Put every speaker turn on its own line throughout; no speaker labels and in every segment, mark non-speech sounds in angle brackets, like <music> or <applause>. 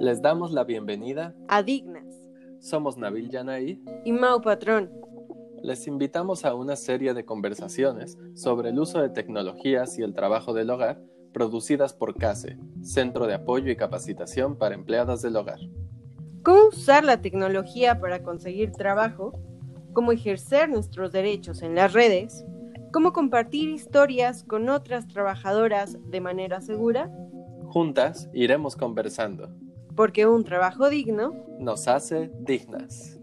Les damos la bienvenida
a Dignas.
Somos Nabil Yanay
y Mau Patrón.
Les invitamos a una serie de conversaciones sobre el uso de tecnologías y el trabajo del hogar producidas por CASE, Centro de Apoyo y Capacitación para Empleadas del Hogar.
¿Cómo usar la tecnología para conseguir trabajo? ¿Cómo ejercer nuestros derechos en las redes? ¿Cómo compartir historias con otras trabajadoras de manera segura?
Juntas iremos conversando.
Porque un trabajo digno
nos hace dignas.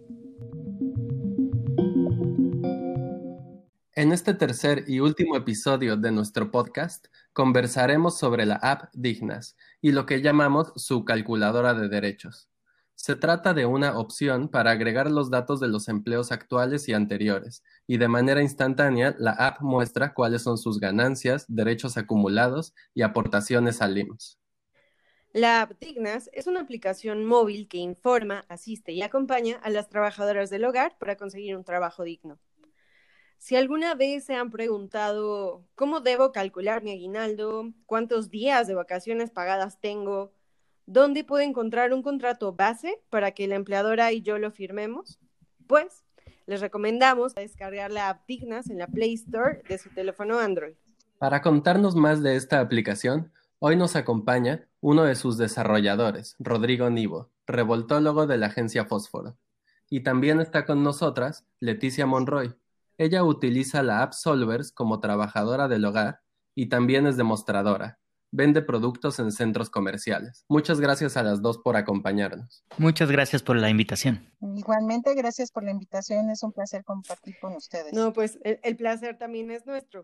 En este tercer y último episodio de nuestro podcast, conversaremos sobre la app Dignas y lo que llamamos su calculadora de derechos. Se trata de una opción para agregar los datos de los empleos actuales y anteriores, y de manera instantánea la app muestra cuáles son sus ganancias, derechos acumulados y aportaciones al IMSS.
La app Dignas es una aplicación móvil que informa, asiste y acompaña a las trabajadoras del hogar para conseguir un trabajo digno. Si alguna vez se han preguntado cómo debo calcular mi aguinaldo, cuántos días de vacaciones pagadas tengo, dónde puedo encontrar un contrato base para que la empleadora y yo lo firmemos, pues les recomendamos descargar la app Dignas en la Play Store de su teléfono Android.
Para contarnos más de esta aplicación, hoy nos acompaña uno de sus desarrolladores, Rodrigo Nivo, revoltólogo de la agencia Fósforo. Y también está con nosotras Leticia Monroy, ella utiliza la app Solvers como trabajadora del hogar y también es demostradora. Vende productos en centros comerciales. Muchas gracias a las dos por acompañarnos.
Muchas gracias por la invitación.
Igualmente, gracias por la invitación. Es un placer compartir con ustedes.
No, pues el, placer también es nuestro.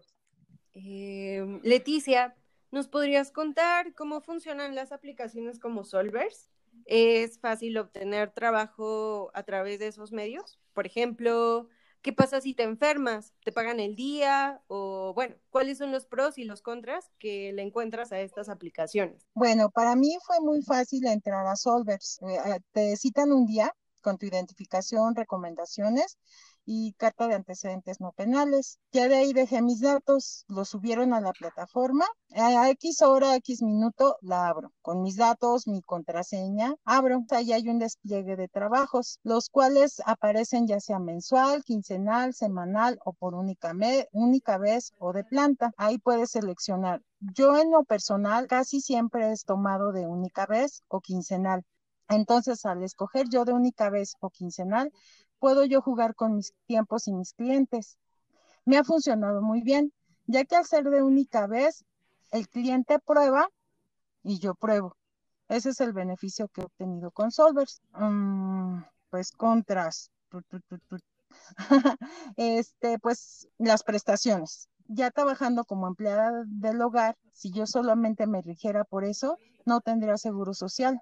Eh, Leticia, ¿nos podrías contar cómo funcionan las aplicaciones como Solvers? ¿Es fácil obtener trabajo a través de esos medios? Por ejemplo, ¿Qué pasa si te enfermas? ¿Te pagan el día? O bueno, ¿cuáles son los pros y los contras que le encuentras a estas aplicaciones?
Bueno, para mí fue muy fácil entrar a Solvers. Eh, te citan un día con tu identificación, recomendaciones y carta de antecedentes no penales. Ya de ahí dejé mis datos, los subieron a la plataforma. A X hora, X minuto, la abro. Con mis datos, mi contraseña, abro. Ahí hay un despliegue de trabajos, los cuales aparecen ya sea mensual, quincenal, semanal o por única, única vez o de planta. Ahí puedes seleccionar. Yo en lo personal casi siempre es tomado de única vez o quincenal. Entonces, al escoger yo de única vez o quincenal, puedo yo jugar con mis tiempos y mis clientes. Me ha funcionado muy bien, ya que al ser de única vez, el cliente prueba y yo pruebo. Ese es el beneficio que he obtenido con Solvers. Mm, pues contras. <laughs> este, pues las prestaciones. Ya trabajando como empleada del hogar, si yo solamente me rigiera por eso, no tendría seguro social.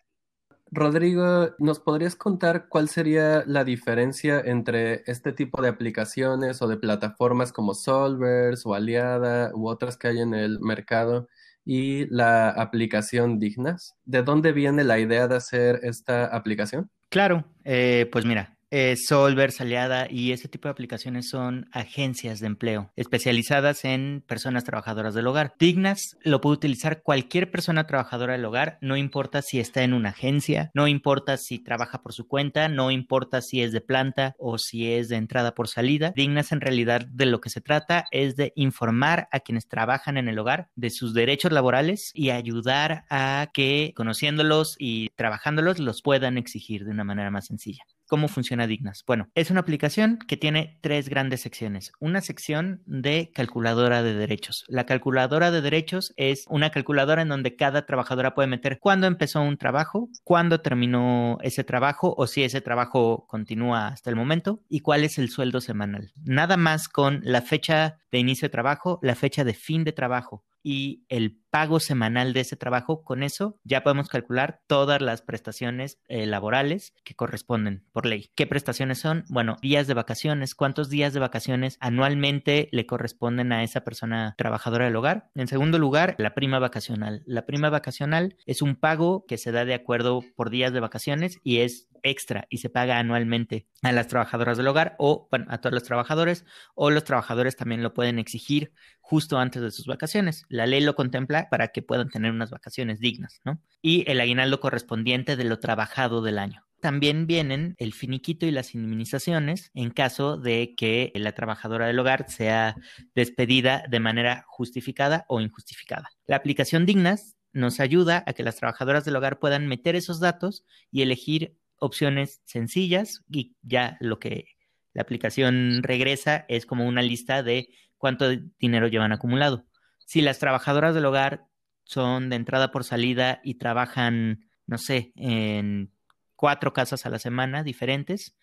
Rodrigo, ¿nos podrías contar cuál sería la diferencia entre este tipo de aplicaciones o de plataformas como Solvers o Aliada u otras que hay en el mercado y la aplicación Dignas? ¿De dónde viene la idea de hacer esta aplicación?
Claro, eh, pues mira, eh, Solver, Aliada y ese tipo de aplicaciones son agencias de empleo especializadas en personas trabajadoras del hogar. Dignas lo puede utilizar cualquier persona trabajadora del hogar, no importa si está en una agencia, no importa si trabaja por su cuenta, no importa si es de planta o si es de entrada por salida. Dignas en realidad de lo que se trata es de informar a quienes trabajan en el hogar de sus derechos laborales y ayudar a que conociéndolos y trabajándolos los puedan exigir de una manera más sencilla. ¿Cómo funciona Dignas? Bueno, es una aplicación que tiene tres grandes secciones. Una sección de calculadora de derechos. La calculadora de derechos es una calculadora en donde cada trabajadora puede meter cuándo empezó un trabajo, cuándo terminó ese trabajo o si ese trabajo continúa hasta el momento y cuál es el sueldo semanal. Nada más con la fecha de inicio de trabajo, la fecha de fin de trabajo y el pago semanal de ese trabajo, con eso ya podemos calcular todas las prestaciones eh, laborales que corresponden por ley. ¿Qué prestaciones son? Bueno, días de vacaciones, cuántos días de vacaciones anualmente le corresponden a esa persona trabajadora del hogar. En segundo lugar, la prima vacacional. La prima vacacional es un pago que se da de acuerdo por días de vacaciones y es extra y se paga anualmente a las trabajadoras del hogar o a todos los trabajadores o los trabajadores también lo pueden exigir justo antes de sus vacaciones. La ley lo contempla para que puedan tener unas vacaciones dignas, ¿no? Y el aguinaldo correspondiente de lo trabajado del año. También vienen el finiquito y las indemnizaciones en caso de que la trabajadora del hogar sea despedida de manera justificada o injustificada. La aplicación Dignas nos ayuda a que las trabajadoras del hogar puedan meter esos datos y elegir opciones sencillas y ya lo que la aplicación regresa es como una lista de cuánto dinero llevan acumulado. Si las trabajadoras del hogar son de entrada por salida y trabajan, no sé, en cuatro casas a la semana diferentes,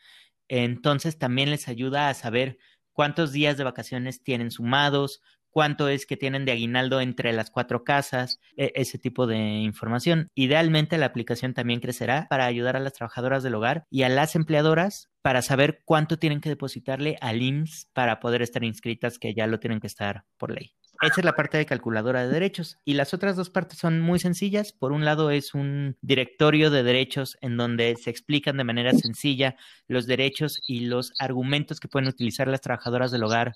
entonces también les ayuda a saber cuántos días de vacaciones tienen sumados, cuánto es que tienen de aguinaldo entre las cuatro casas, e, ese tipo de información. Idealmente la aplicación también crecerá para ayudar a las trabajadoras del hogar y a las empleadoras para saber cuánto tienen que depositarle al IMSS para poder estar inscritas, que ya lo tienen que estar por ley. Esa es la parte de calculadora de derechos. Y las otras dos partes son muy sencillas. Por un lado es un directorio de derechos en donde se explican de manera sencilla los derechos y los argumentos que pueden utilizar las trabajadoras del hogar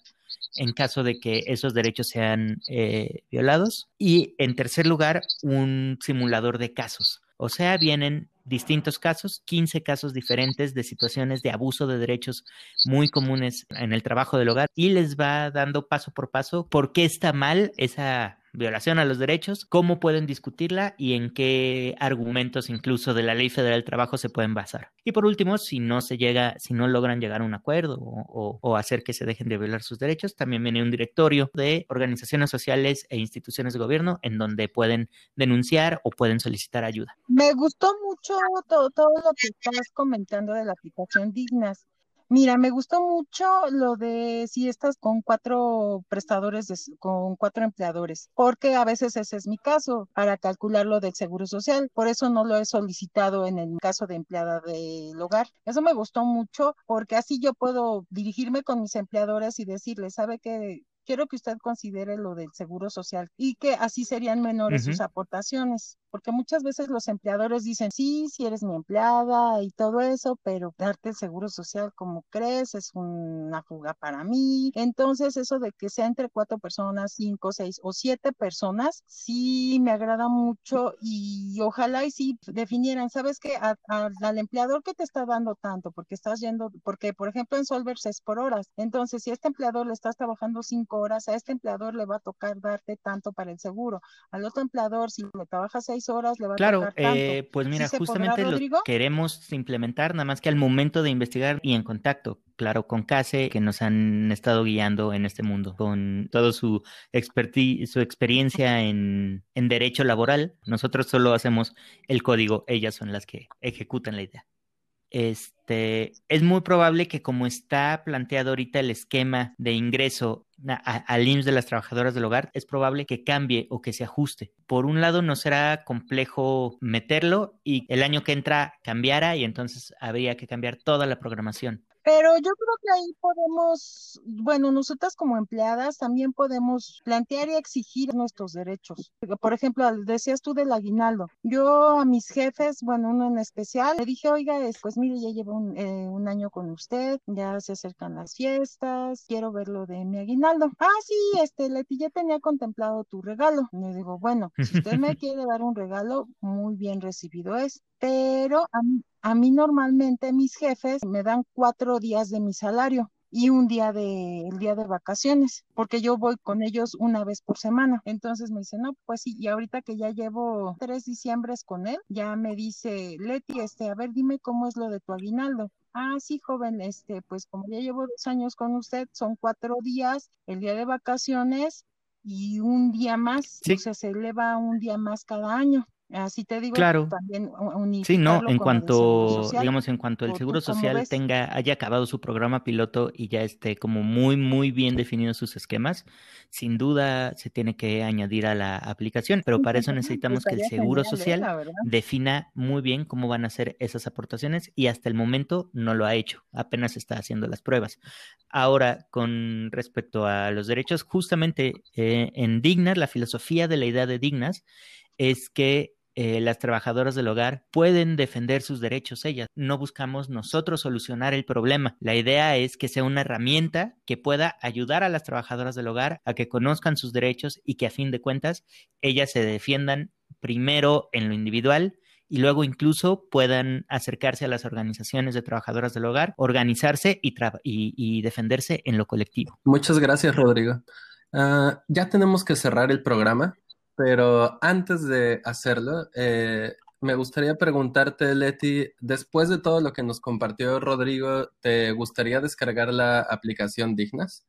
en caso de que esos derechos sean eh, violados. Y en tercer lugar, un simulador de casos. O sea, vienen distintos casos, 15 casos diferentes de situaciones de abuso de derechos muy comunes en el trabajo del hogar y les va dando paso por paso por qué está mal esa violación a los derechos, cómo pueden discutirla y en qué argumentos incluso de la Ley Federal del Trabajo se pueden basar. Y por último, si no se llega, si no logran llegar a un acuerdo o, hacer que se dejen de violar sus derechos, también viene un directorio de organizaciones sociales e instituciones de gobierno en donde pueden denunciar o pueden solicitar ayuda.
Me gustó mucho todo, todo lo que estás comentando de la aplicación Dignas. Mira, me gustó mucho lo de si estás con cuatro prestadores, con cuatro empleadores, porque a veces ese es mi caso para calcular lo del seguro social. Por eso no lo he solicitado en el caso de empleada del hogar. Eso me gustó mucho porque así yo puedo dirigirme con mis empleadores y decirles, ¿sabe qué? quiero que usted considere lo del seguro social y que así serían menores sus aportaciones, porque muchas veces los empleadores dicen, sí, si eres mi empleada y todo eso, pero darte el seguro social como crees es una fuga para mí. Entonces, eso de que sea entre cuatro personas, cinco, seis o siete personas, sí me agrada mucho y ojalá y sí definieran, ¿sabes qué? al empleador que te está dando tanto, porque estás yendo, porque por ejemplo en Solvers es por horas, entonces si a este empleador le estás trabajando cinco horas, a este empleador le va a tocar darte tanto para el seguro. Al otro empleador, si le trabaja seis horas, le va a tanto.
Eh, pues mira, justamente lo queremos implementar, nada más que al momento de investigar y en contacto, claro, con CASE, que nos han estado guiando en este mundo, con todo su expertise, su experiencia en, en derecho laboral. Nosotros solo hacemos el código, ellas son las que ejecutan la idea. Este, es muy probable que como está planteado ahorita el esquema de ingreso al IMSS de las trabajadoras del hogar, es probable que cambie o que se ajuste. Por un lado, no será complejo meterlo y el año que entra cambiara y entonces habría que cambiar toda la programación.
Pero yo creo que ahí podemos, bueno, nosotras como empleadas también podemos plantear y exigir nuestros derechos. Por ejemplo, decías tú del aguinaldo. Yo a mis jefes, bueno, uno en especial, le dije, oiga, pues mire, ya llevo un, eh, un año con usted, ya se acercan las fiestas, quiero ver lo de mi aguinaldo. Ah, sí, este, Leti, ya tenía contemplado tu regalo. Le digo, bueno, si usted me <laughs> quiere dar un regalo, muy bien recibido es pero a mí, a mí normalmente mis jefes me dan cuatro días de mi salario y un día de el día de vacaciones, porque yo voy con ellos una vez por semana. Entonces me dice, no, pues sí, y ahorita que ya llevo tres diciembres con él, ya me dice, Leti, este, a ver, dime cómo es lo de tu aguinaldo. Ah, sí, joven, este, pues como ya llevo dos años con usted, son cuatro días, el día de vacaciones y un día más, o sea, se eleva un día más cada año. Así te digo,
claro. también Sí, no, en cuanto, digamos, en cuanto el Seguro Social tenga, haya acabado su programa piloto y ya esté como muy, muy bien definidos sus esquemas, sin duda se tiene que añadir a la aplicación, pero para eso <laughs> necesitamos que el Seguro Social defina muy bien cómo van a ser esas aportaciones y hasta el momento no lo ha hecho, apenas está haciendo las pruebas. Ahora, con respecto a los derechos, justamente eh, en Dignas, la filosofía de la idea de Dignas es que eh, las trabajadoras del hogar pueden defender sus derechos ellas. No buscamos nosotros solucionar el problema. La idea es que sea una herramienta que pueda ayudar a las trabajadoras del hogar a que conozcan sus derechos y que a fin de cuentas ellas se defiendan primero en lo individual y luego incluso puedan acercarse a las organizaciones de trabajadoras del hogar, organizarse y, defenderse en lo colectivo.
Muchas gracias, Rodrigo. Ah, ya tenemos que cerrar el programa, pero antes de hacerlo, eh, me gustaría preguntarte, Leti, después de todo lo que nos compartió Rodrigo, ¿te gustaría descargar la aplicación Dignas?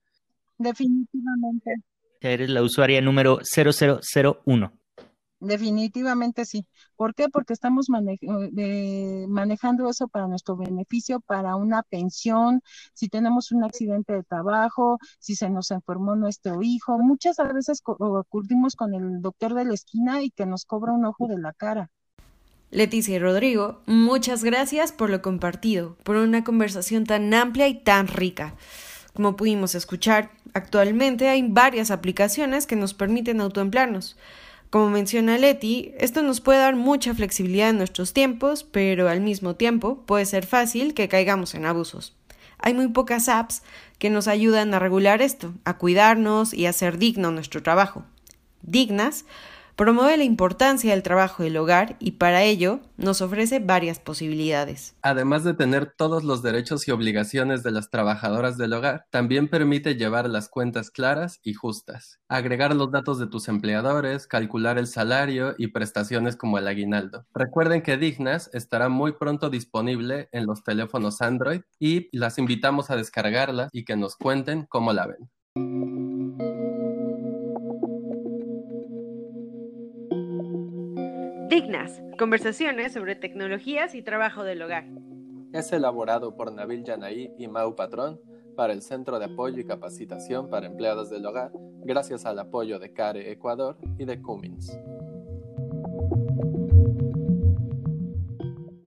Definitivamente.
Eres la usuaria número 0001.
Definitivamente sí. ¿Por qué? Porque estamos eh, manejando eso para nuestro beneficio, para una pensión, si tenemos un accidente de trabajo, si se nos enfermó nuestro hijo. Muchas veces acudimos con el doctor de la esquina y que nos cobra un ojo de la cara.
Leticia y Rodrigo, muchas gracias por lo compartido, por una conversación tan amplia y tan rica. Como pudimos escuchar, actualmente hay varias aplicaciones que nos permiten autoemplearnos. Como menciona Leti, esto nos puede dar mucha flexibilidad en nuestros tiempos, pero al mismo tiempo puede ser fácil que caigamos en abusos. Hay muy pocas apps que nos ayudan a regular esto, a cuidarnos y a hacer digno nuestro trabajo. Dignas promueve la importancia del trabajo del hogar y para ello nos ofrece varias posibilidades.
Además de tener todos los derechos y obligaciones de las trabajadoras del hogar, también permite llevar las cuentas claras y justas, agregar los datos de tus empleadores, calcular el salario y prestaciones como el aguinaldo. Recuerden que Dignas estará muy pronto disponible en los teléfonos Android y las invitamos a descargarla y que nos cuenten cómo la ven.
Dignas, conversaciones sobre tecnologías y trabajo del hogar.
Es elaborado por Nabil Yanaí y Mau Patrón para el Centro de Apoyo y Capacitación para Empleados del Hogar, gracias al apoyo de CARE Ecuador y de Cummins.